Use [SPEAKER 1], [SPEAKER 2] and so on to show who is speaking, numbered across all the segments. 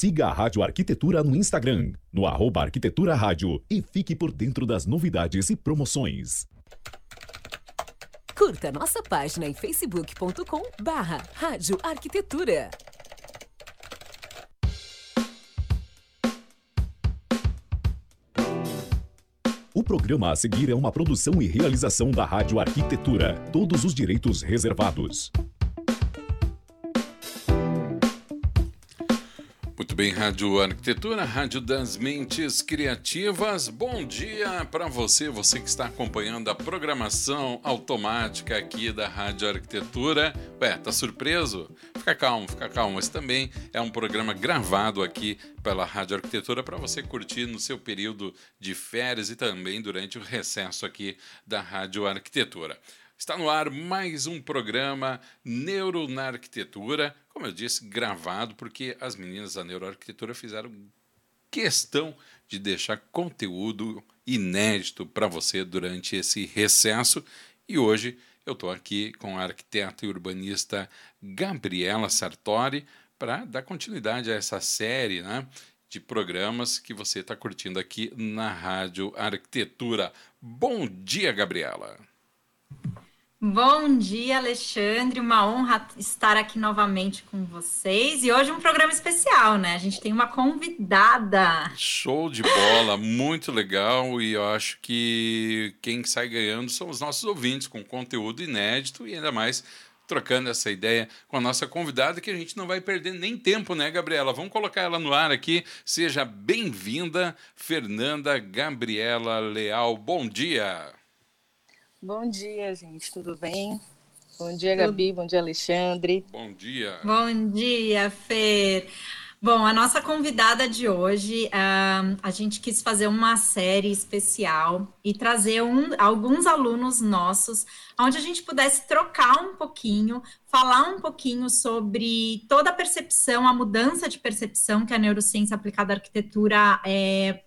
[SPEAKER 1] Siga a Rádio Arquitetura no Instagram, no arroba Arquitetura Rádio e fique por dentro das novidades e promoções.
[SPEAKER 2] Curta nossa página em facebook.com barra Rádio Arquitetura.
[SPEAKER 1] O programa a seguir é uma produção e realização da Rádio Arquitetura. Todos os direitos reservados.
[SPEAKER 3] Bem, Rádio Arquitetura, Rádio das Mentes Criativas. Bom dia para você, você que está acompanhando a programação automática aqui da Rádio Arquitetura. Ué, tá surpreso? Fica calmo, fica calmo. Esse também é um programa gravado aqui pela Rádio Arquitetura para você curtir no seu período de férias e também durante o recesso aqui da Rádio Arquitetura. Está no ar mais um programa Neuro na Arquitetura, como eu disse, gravado, porque as meninas da Neuroarquitetura fizeram questão de deixar conteúdo inédito para você durante esse recesso. E hoje eu estou aqui com a arquiteta e urbanista Gabriela Sartori para dar continuidade a essa série né, de programas que você está curtindo aqui na Rádio Arquitetura. Bom dia, Gabriela!
[SPEAKER 4] Bom dia, Alexandre. Uma honra estar aqui novamente com vocês. E hoje um programa especial, né? A gente tem uma convidada.
[SPEAKER 3] Show de bola, muito legal. E eu acho que quem sai ganhando são os nossos ouvintes, com conteúdo inédito e ainda mais trocando essa ideia com a nossa convidada, que a gente não vai perder nem tempo, né, Gabriela? Vamos colocar ela no ar aqui. Seja bem-vinda, Fernanda Gabriela Leal. Bom dia.
[SPEAKER 5] Bom dia, gente, tudo bem? Bom dia, Gabi, bom dia, Alexandre.
[SPEAKER 3] Bom dia.
[SPEAKER 4] Bom dia, Fer. Bom, a nossa convidada de hoje, uh, a gente quis fazer uma série especial e trazer um, alguns alunos nossos, onde a gente pudesse trocar um pouquinho, falar um pouquinho sobre toda a percepção, a mudança de percepção que a neurociência aplicada à arquitetura é,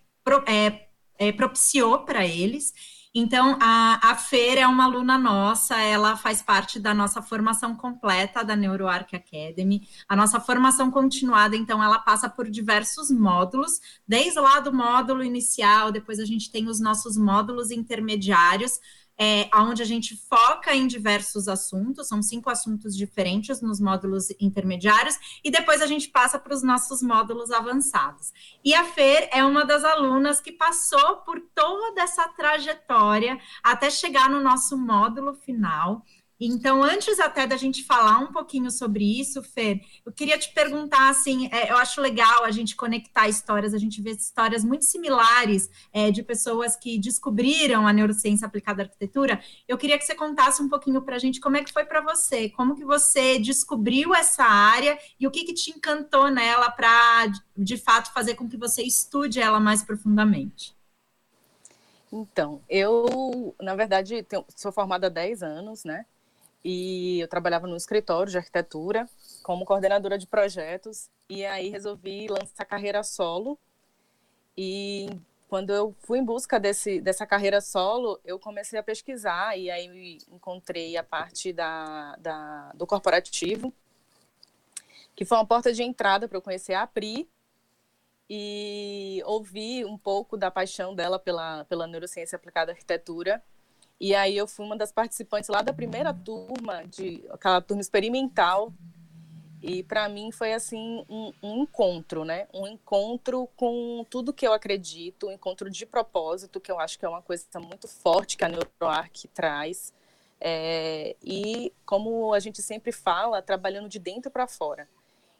[SPEAKER 4] é, é propiciou para eles então, a, a Fer é uma aluna nossa, ela faz parte da nossa formação completa da NeuroArc Academy. A nossa formação continuada, então, ela passa por diversos módulos, desde lá do módulo inicial, depois a gente tem os nossos módulos intermediários, é, onde a gente foca em diversos assuntos, são cinco assuntos diferentes nos módulos intermediários, e depois a gente passa para os nossos módulos avançados. E a Fer é uma das alunas que passou por toda essa trajetória até chegar no nosso módulo final. Então, antes até da gente falar um pouquinho sobre isso, Fer, eu queria te perguntar, assim, é, eu acho legal a gente conectar histórias, a gente vê histórias muito similares é, de pessoas que descobriram a neurociência aplicada à arquitetura. Eu queria que você contasse um pouquinho para a gente como é que foi para você, como que você descobriu essa área e o que, que te encantou nela para, de fato, fazer com que você estude ela mais profundamente.
[SPEAKER 5] Então, eu, na verdade, tenho, sou formada há 10 anos, né? E eu trabalhava no escritório de arquitetura como coordenadora de projetos. E aí resolvi lançar carreira solo. E quando eu fui em busca desse, dessa carreira solo, eu comecei a pesquisar. E aí encontrei a parte da, da, do corporativo, que foi uma porta de entrada para eu conhecer a Pri e ouvir um pouco da paixão dela pela, pela neurociência aplicada à arquitetura e aí eu fui uma das participantes lá da primeira turma, de aquela turma experimental. E para mim foi assim um, um, encontro, né? Um encontro com tudo que eu acredito, um encontro de propósito, que eu acho que é uma coisa muito forte que a NeuroArc traz. É, e como a gente sempre fala, trabalhando de dentro para fora.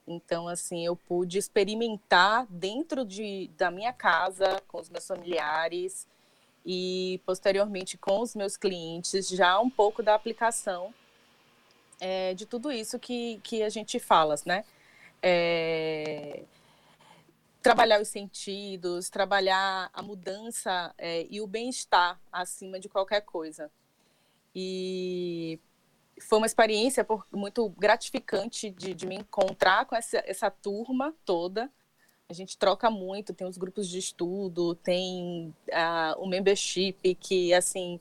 [SPEAKER 5] Então, assim, eu pude experimentar dentro de, da minha casa, com os meus familiares, e posteriormente com os meus clientes já um pouco da aplicação é, de tudo isso que, que a gente fala, né? É, trabalhar os sentidos, trabalhar a mudança é, e o bem-estar acima de qualquer coisa. E foi uma experiência por, muito gratificante de, de me encontrar com essa, essa turma toda, a gente troca muito, tem os grupos de estudo, tem uh, o membership, que assim,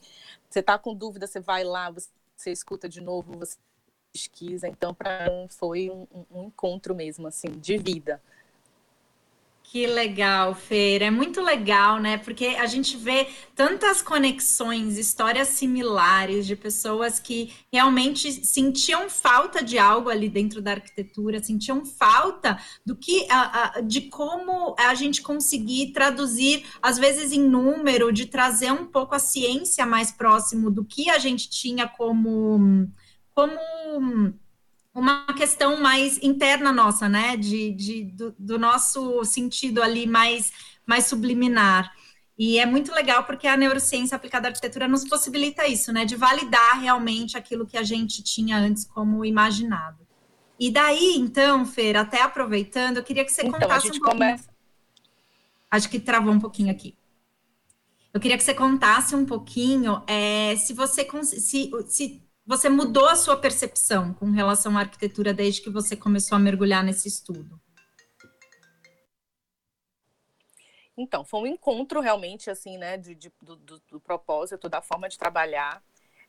[SPEAKER 5] você está com dúvida, você vai lá, você, você, escuta de novo, você pesquisa. Então, para mim, foi um, um, encontro mesmo, assim, de vida.
[SPEAKER 4] Que legal, Feira. É muito legal, né? Porque a gente vê tantas conexões, histórias similares de pessoas que realmente sentiam falta de algo ali dentro da arquitetura, sentiam falta do que, de como a gente conseguir traduzir, às vezes em número, de trazer um pouco a ciência mais próximo do que a gente tinha como, como uma questão mais interna nossa, né? De, de do, do, nosso sentido ali mais, mais subliminar. E é muito legal porque a neurociência aplicada à arquitetura nos possibilita isso, né? De validar realmente aquilo que a gente tinha antes como imaginado. E daí, então, Fer, até aproveitando, eu queria que você
[SPEAKER 5] então,
[SPEAKER 4] contasse
[SPEAKER 5] a gente
[SPEAKER 4] um pouquinho.
[SPEAKER 5] Começa...
[SPEAKER 4] Acho que travou um pouquinho aqui. Eu queria que você contasse um pouquinho é, se você se, se você mudou a sua percepção com relação à arquitetura desde que você começou a mergulhar nesse estudo?
[SPEAKER 5] Então, foi um encontro realmente, assim, né, de, de do, do, propósito, da forma de trabalhar,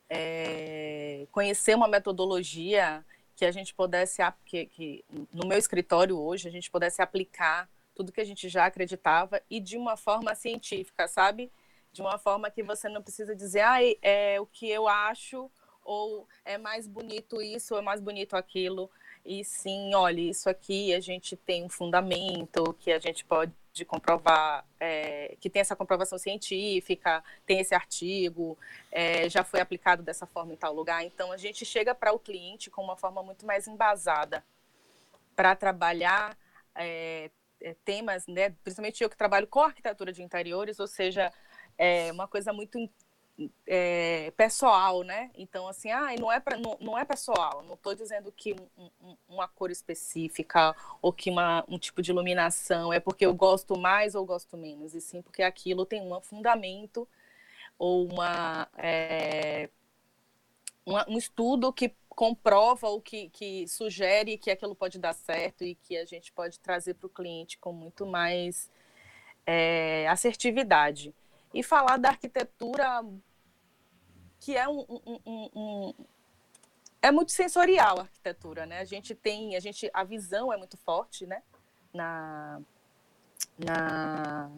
[SPEAKER 5] é, conhecer uma metodologia que a gente pudesse, que, que no meu escritório hoje, a gente pudesse aplicar tudo que a gente já acreditava e de uma forma científica, sabe? De uma forma que você não precisa dizer, ah, é o que eu acho ou é mais bonito isso, ou é mais bonito aquilo. E sim, olha, isso aqui a gente tem um fundamento que a gente pode comprovar, é, que tem essa comprovação científica, tem esse artigo, é, já foi aplicado dessa forma em tal lugar. Então, a gente chega para o cliente com uma forma muito mais embasada para trabalhar é, é, temas, né, principalmente eu que trabalho com arquitetura de interiores, ou seja, é uma coisa muito é, pessoal, né? Então, assim, ah, não é, pra, não, não é pessoal. Não estou dizendo que um, um, uma cor específica ou que uma, um tipo de iluminação é porque eu gosto mais ou gosto menos, e sim porque aquilo tem um fundamento ou uma, é, uma um estudo que comprova ou que, que sugere que aquilo pode dar certo e que a gente pode trazer para o cliente com muito mais é, assertividade e falar da arquitetura que é um, um, um, um, é muito sensorial a arquitetura, né? A gente tem, a gente, a visão é muito forte, né? Na, na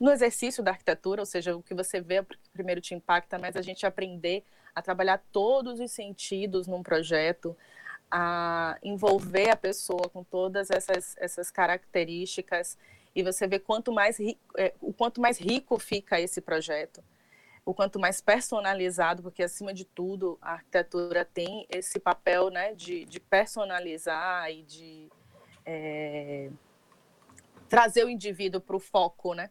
[SPEAKER 5] no exercício da arquitetura, ou seja, o que você vê primeiro te impacta, mas a gente aprender a trabalhar todos os sentidos num projeto, a envolver a pessoa com todas essas, essas características e você vê quanto mais é, o quanto mais rico fica esse projeto, o quanto mais personalizado, porque acima de tudo a arquitetura tem esse papel, né, de, de personalizar e de é, trazer o indivíduo para o foco, né?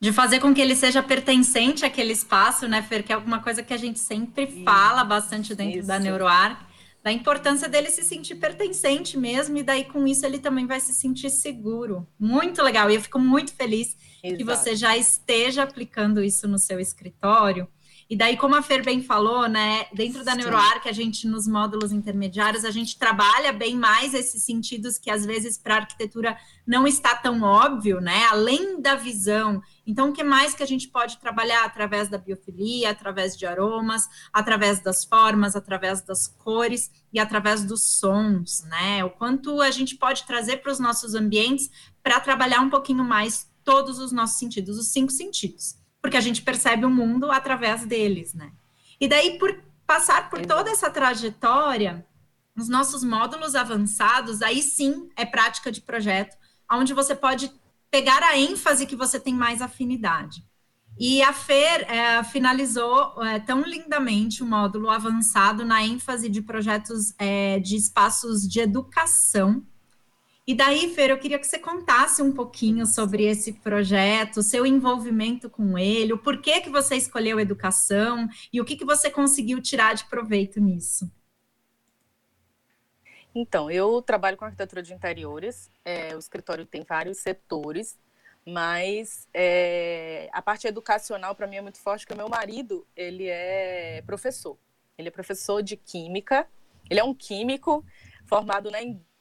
[SPEAKER 4] De fazer com que ele seja pertencente àquele espaço, né, Fer? Que é alguma coisa que a gente sempre fala bastante dentro isso. da NeuroArc da importância dele se sentir pertencente mesmo, e daí com isso ele também vai se sentir seguro. Muito legal, e eu fico muito feliz Exato. que você já esteja aplicando isso no seu escritório. E daí, como a Fer bem falou, né, dentro da NeuroArc, a gente, nos módulos intermediários, a gente trabalha bem mais esses sentidos que, às vezes, para a arquitetura não está tão óbvio, né, além da visão. Então, o que mais que a gente pode trabalhar? Através da biofilia, através de aromas, através das formas, através das cores e através dos sons, né? O quanto a gente pode trazer para os nossos ambientes para trabalhar um pouquinho mais todos os nossos sentidos, os cinco sentidos porque a gente percebe o mundo através deles, né? E daí, por passar por toda essa trajetória, os nossos módulos avançados, aí sim é prática de projeto, onde você pode pegar a ênfase que você tem mais afinidade. E a FER é, finalizou é, tão lindamente o módulo avançado na ênfase de projetos é, de espaços de educação, e daí, Fer, eu queria que você contasse um pouquinho sobre esse projeto, seu envolvimento com ele, o porquê que você escolheu educação e o que, que você conseguiu tirar de proveito nisso.
[SPEAKER 5] Então, eu trabalho com arquitetura de interiores, é, o escritório tem vários setores, mas é, a parte educacional para mim é muito forte, porque o meu marido, ele é professor, ele é professor de química, ele é um químico formado na indústria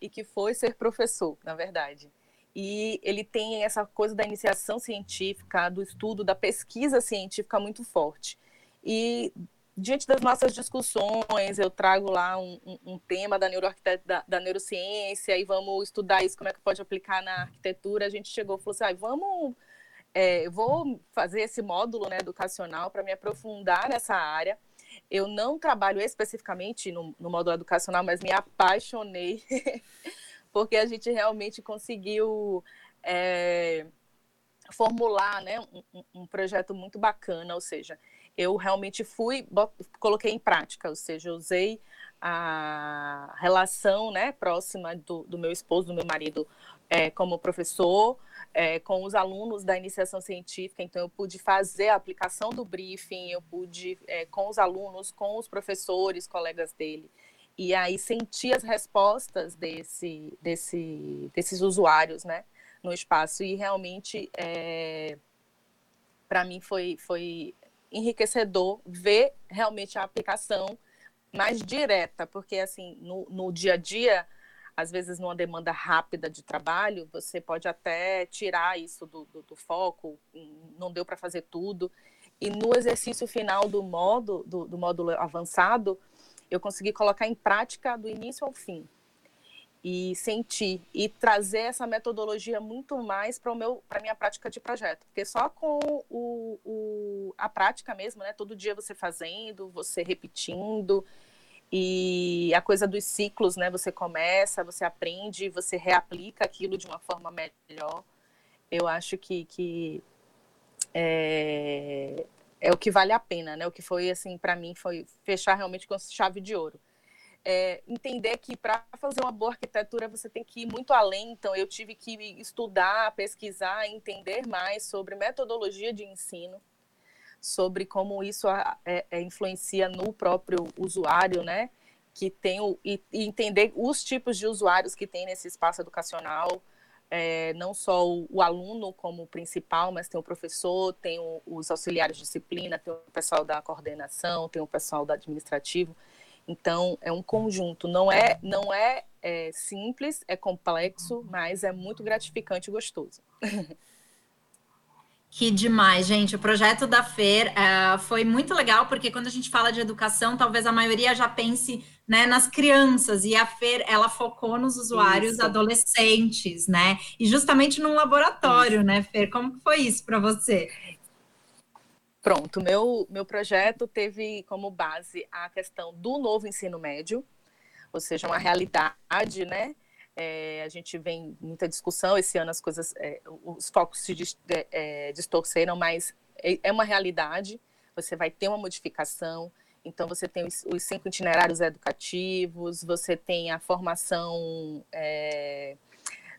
[SPEAKER 5] e que foi ser professor, na verdade. E ele tem essa coisa da iniciação científica, do estudo, da pesquisa científica muito forte. E diante das nossas discussões, eu trago lá um, um, um tema da, da, da, neurociência e vamos estudar isso, como é que pode aplicar na arquitetura. A gente chegou e falou assim, ah, vamos, é, vou fazer esse módulo né, educacional para me aprofundar nessa área. Eu não trabalho especificamente no, no módulo educacional, mas me apaixonei, porque a gente realmente conseguiu é, formular né, um, um projeto muito bacana, ou seja, eu realmente fui, coloquei em prática, ou seja, usei a relação né, próxima do, do meu esposo, do meu marido, é, como professor, é, com os alunos da iniciação científica, então eu pude fazer a aplicação do briefing, eu pude, é, com os alunos, com os professores, colegas dele, e aí sentir as respostas desse, desse, desses usuários, né, no espaço, e realmente, é, para mim, foi, foi enriquecedor ver realmente a aplicação mais direta, porque assim, no, no dia a dia, às vezes numa demanda rápida de trabalho, você pode até tirar isso do, do, do foco, não deu para fazer tudo. E no exercício final do, modo, do, do módulo avançado, eu consegui colocar em prática do início ao fim e sentir e trazer essa metodologia muito mais para o para minha prática de projeto porque só com o, o, a prática mesmo né todo dia você fazendo você repetindo e a coisa dos ciclos né? Você começa você aprende você reaplica aquilo de uma forma melhor. Eu acho que, que é, é o que vale a pena né? O que foi assim para mim foi fechar realmente com chave de ouro. É, entender que para fazer uma boa arquitetura você tem que ir muito além. Então, eu tive que estudar, pesquisar, entender mais sobre metodologia de ensino, sobre como isso é, é, influencia no próprio usuário, né? Que tem o, e, e, entender os tipos de usuários que tem nesse espaço educacional. É, não só o, o, aluno como principal, mas tem o professor, tem o, os auxiliares de disciplina, tem o pessoal da coordenação, tem o pessoal do administrativo. Então, é um conjunto. Não é, não é, é simples, é complexo, mas é muito gratificante e gostoso.
[SPEAKER 4] Que demais, gente. O projeto da FER uh, foi muito legal, porque quando a gente fala de educação, talvez a maioria já pense né, nas crianças, e a FER, ela focou nos usuários isso. adolescentes, né? E justamente num laboratório, isso. né, Fer? Como foi isso para você?
[SPEAKER 5] Pronto, meu, meu projeto teve como base a questão do novo ensino médio, ou seja, uma realidade, né? É, a gente vem muita discussão, esse ano as coisas, é, os focos se é, é, distorceram, mas é, é, uma realidade, você vai ter uma modificação, então você tem os, os cinco itinerários educativos, você tem a formação é,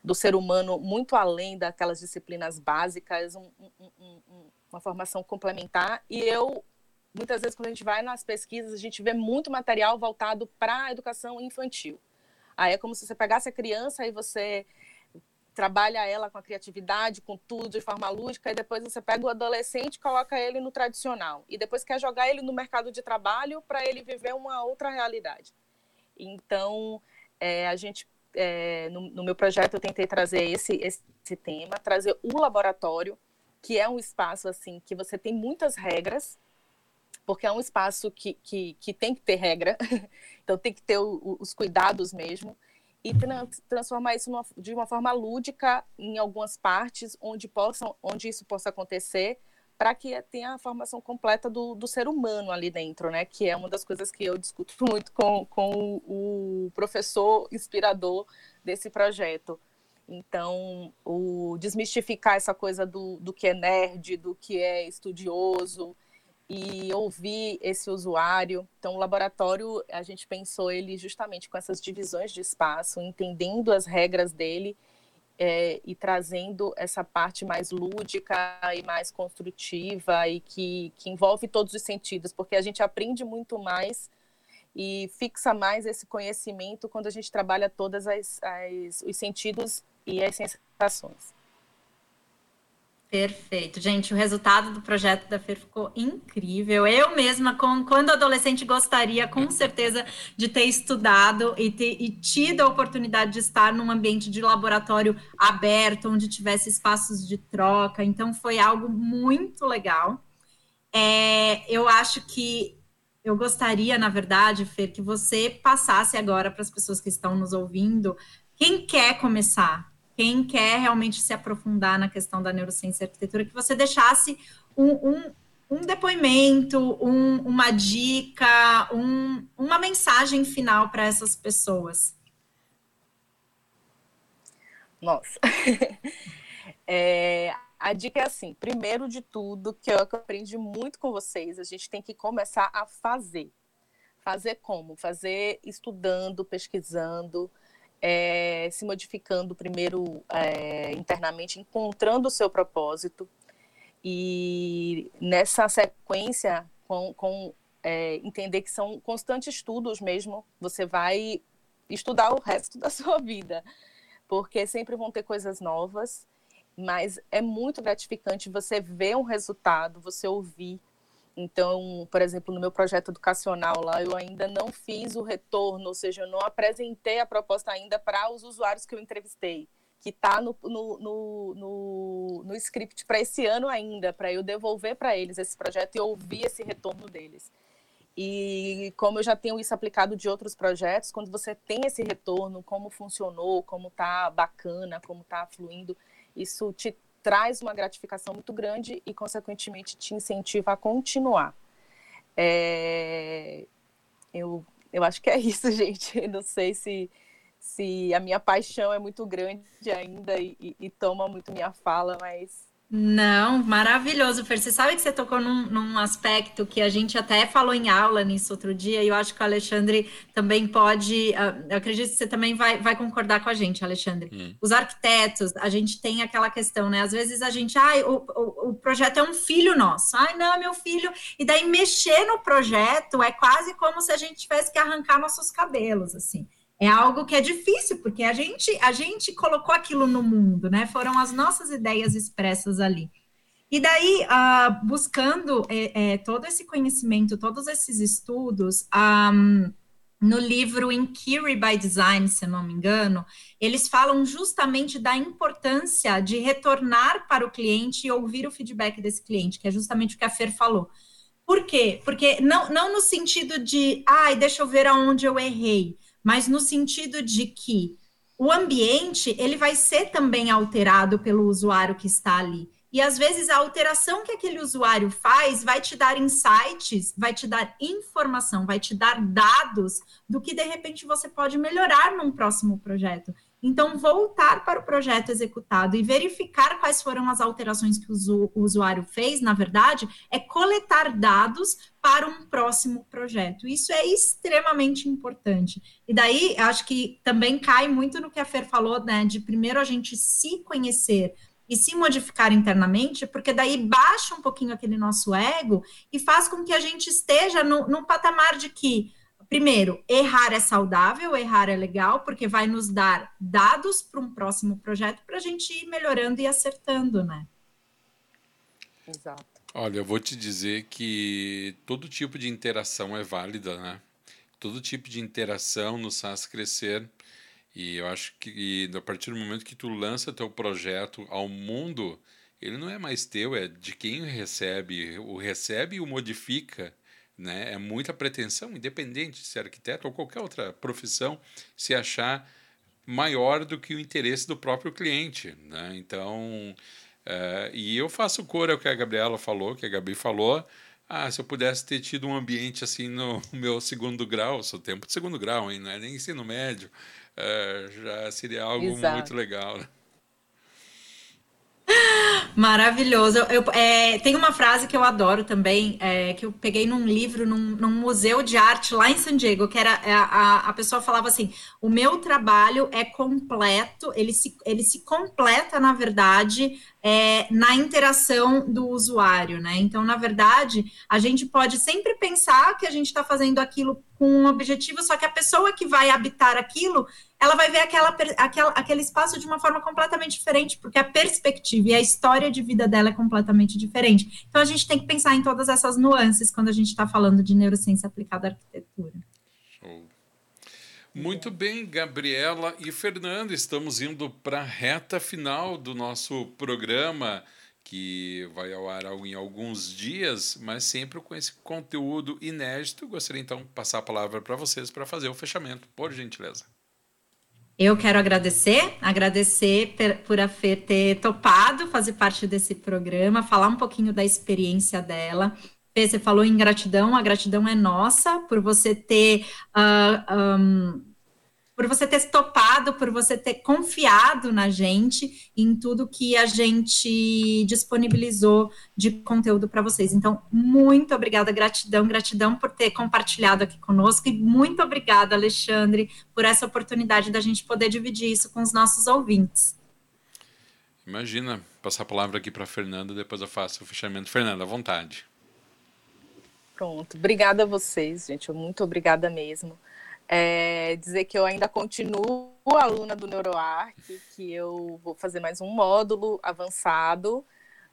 [SPEAKER 5] do ser humano muito além daquelas disciplinas básicas, um, um, um, uma formação complementar. E eu, muitas vezes, quando a gente vai nas pesquisas, a gente vê muito material voltado para a educação infantil. Aí é como se você pegasse a criança e você trabalha ela com a criatividade, com tudo de forma lúdica, e depois você pega o adolescente coloca ele no tradicional. E depois quer jogar ele no mercado de trabalho para ele viver uma outra realidade. Então, é, a gente, é, no, no, meu projeto, eu tentei trazer esse, esse tema, trazer o laboratório, que é um espaço assim que você tem muitas regras, porque é um espaço que, que, que tem que ter regra, então tem que ter o, os cuidados mesmo, e tra transformar isso numa, de uma forma lúdica em algumas partes onde, possam, onde isso possa acontecer, para que tenha a formação completa do, do ser humano ali dentro, né? Que é uma das coisas que eu discuto muito com, com o professor inspirador desse projeto. Então, o desmistificar essa coisa do, do que é nerd, do que é estudioso, e ouvir esse usuário. Então, o laboratório, a gente pensou ele justamente com essas divisões de espaço, entendendo as regras dele é, e trazendo essa parte mais lúdica e mais construtiva e que, que envolve todos os sentidos, porque a gente aprende muito mais e fixa mais esse conhecimento quando a gente trabalha todos os sentidos e as sensações.
[SPEAKER 4] Perfeito. Gente, o resultado do projeto da FER ficou incrível. Eu mesma, com, quando adolescente, gostaria com certeza de ter estudado e, ter, e tido a oportunidade de estar num ambiente de laboratório aberto, onde tivesse espaços de troca. Então, foi algo muito legal. É, eu acho que eu gostaria, na verdade, Fer, que você passasse agora para as pessoas que estão nos ouvindo, quem quer começar, quem quer realmente se aprofundar na questão da neurociência e arquitetura, que você deixasse um, um, um depoimento, um, uma dica, uma mensagem final para essas pessoas.
[SPEAKER 5] Nossa. é, a dica é assim: primeiro de tudo, que eu aprendi muito com vocês, a gente tem que começar a fazer. Fazer como? Fazer estudando, pesquisando, é, se modificando primeiro é, internamente, encontrando o seu propósito. E nessa sequência, com, com é, entender que são constantes estudos mesmo, você vai estudar o resto da sua vida, porque sempre vão ter coisas novas mas é muito gratificante você ver um resultado, você ouvir. Então, por exemplo, no meu projeto educacional lá, eu ainda não fiz o retorno, ou seja, eu não apresentei a proposta ainda para os usuários que eu entrevistei, que está no, no, no, no, no script para esse ano ainda, para eu devolver para eles esse projeto e ouvir esse retorno deles. E como eu já tenho isso aplicado de outros projetos, quando você tem esse retorno, como funcionou, como está bacana, como está fluindo, isso te traz uma gratificação muito grande e, consequentemente, te incentiva a continuar. É... Eu, eu acho que é isso, gente. Eu não sei se, se a minha paixão é muito grande ainda e, e, e toma muito minha fala, mas
[SPEAKER 4] não, maravilhoso, Fer. Você sabe que você tocou num, num, aspecto que a gente até falou em aula nisso outro dia, e eu acho que o Alexandre também pode. Uh, eu acredito que você também vai, vai concordar com a gente, Alexandre. Hum. Os arquitetos, a gente tem aquela questão, né? Às vezes a gente, ai, ah, o, o, o, projeto é um filho nosso, ai, não, é meu filho. E daí mexer no projeto é quase como se a gente tivesse que arrancar nossos cabelos, assim é algo que é difícil, porque a gente, a gente colocou aquilo no mundo, né? Foram as nossas ideias expressas ali. E daí, uh, buscando é, é, todo esse conhecimento, todos esses estudos, um, no livro Inquiry by Design, se não me engano, eles falam justamente da importância de retornar para o cliente e ouvir o feedback desse cliente, que é justamente o que a Fer falou. Por quê? Porque não, não no sentido de, ai, deixa eu ver aonde eu errei, mas no sentido de que o ambiente ele vai ser também alterado pelo usuário que está ali. E às vezes a alteração que aquele usuário faz vai te dar insights, vai te dar informação, vai te dar dados do que de repente você pode melhorar num próximo projeto. Então, voltar para o projeto executado e verificar quais foram as alterações que o usuário fez, na verdade, é coletar dados para um próximo projeto. Isso é extremamente importante. E daí, acho que também cai muito no que a Fer falou, né? De primeiro a gente se conhecer e se modificar internamente, porque daí baixa um pouquinho aquele nosso ego e faz com que a gente esteja no, patamar de que primeiro, errar é saudável, errar é legal, porque vai nos dar dados para um próximo projeto para a gente ir melhorando e acertando, né?
[SPEAKER 3] Exato. Olha, eu vou te dizer que todo tipo de interação é válida, né? Todo tipo de interação nos faz crescer. E eu acho que a partir do momento que tu lança teu projeto ao mundo, ele não é mais teu, é de quem recebe. O recebe e o modifica né? É muita pretensão, independente de ser arquiteto ou qualquer outra profissão, se achar maior do que o interesse do próprio cliente. Né? Então, uh, e eu faço cor ao que a Gabriela falou, que a Gabi falou. Ah, se eu pudesse ter tido um ambiente assim no meu segundo grau, sou tempo de segundo grau, hein? não é nem ensino médio, uh, já seria algo Exato. muito legal.
[SPEAKER 4] Maravilhoso. Eu, é, tem uma frase que eu adoro também, é, que eu peguei num livro, num, num, museu de arte lá em San Diego, que era é, a, a pessoa falava assim: o meu trabalho é completo, ele se, ele se completa, na verdade, é, na interação do usuário, né? Então, na verdade, a gente pode sempre pensar que a gente está fazendo aquilo com um objetivo, só que a pessoa que vai habitar aquilo ela vai ver aquela, aquela, aquele espaço de uma forma completamente diferente, porque a perspectiva e a história de vida dela é completamente diferente. Então, a gente tem que pensar em todas essas nuances quando a gente está falando de neurociência aplicada à arquitetura.
[SPEAKER 3] Muito bem, Gabriela e Fernando, estamos indo para a reta final do nosso programa. que vai ao ar em alguns dias, mas sempre com esse conteúdo inédito. Gostaria então de passar a palavra para vocês para fazer o fechamento, por gentileza.
[SPEAKER 4] Eu quero agradecer, agradecer por a Fê ter topado fazer parte desse programa, falar um pouquinho da experiência dela. Você falou em gratidão, a gratidão é nossa por você ter uh, um, por você ter topado, por você ter confiado na gente em tudo que a gente disponibilizou de conteúdo para vocês. Então, muito obrigada, gratidão, gratidão por ter compartilhado aqui conosco e muito obrigada, Alexandre, por essa oportunidade da gente poder dividir isso com os nossos ouvintes.
[SPEAKER 3] Imagina, passar a palavra aqui para a Fernanda, depois eu faço o fechamento. Fernanda, à vontade.
[SPEAKER 5] Pronto, obrigada a vocês, gente, muito obrigada mesmo. É, dizer que eu ainda continuo aluna do NeuroArc, que eu vou fazer mais um módulo avançado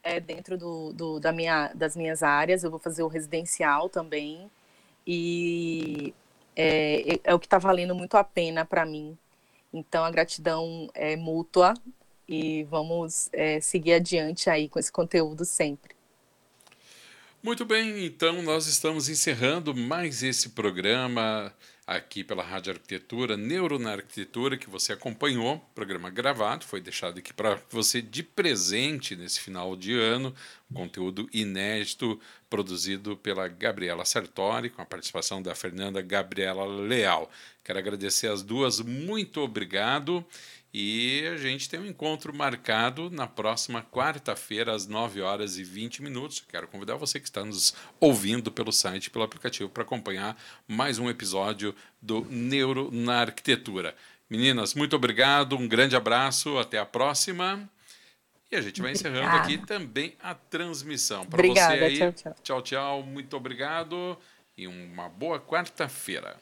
[SPEAKER 5] é, dentro do, do, da minha, das minhas áreas, eu vou fazer o residencial também, e é, é o que está valendo muito a pena para mim. Então, a gratidão é mútua e vamos é, seguir adiante aí com esse conteúdo sempre.
[SPEAKER 3] Muito bem, então nós estamos encerrando mais esse programa aqui pela Rádio Arquitetura, Neuro na Arquitetura, que você acompanhou, programa gravado, foi deixado aqui para você de presente nesse final de ano, conteúdo inédito produzido pela Gabriela Sartori, com a participação da Fernanda Gabriela Leal. Quero agradecer as duas, muito obrigado. E a gente tem um encontro marcado na próxima quarta-feira, às 9 horas e 20 minutos. Quero convidar você que está nos ouvindo pelo site, pelo aplicativo, para acompanhar mais um episódio do Neuro na Arquitetura. Meninas, muito obrigado, um grande abraço, até a próxima. E a gente vai encerrando obrigada. aqui também a transmissão. Para você aí, tchau, tchau. Tchau, tchau, muito obrigado e uma boa quarta-feira.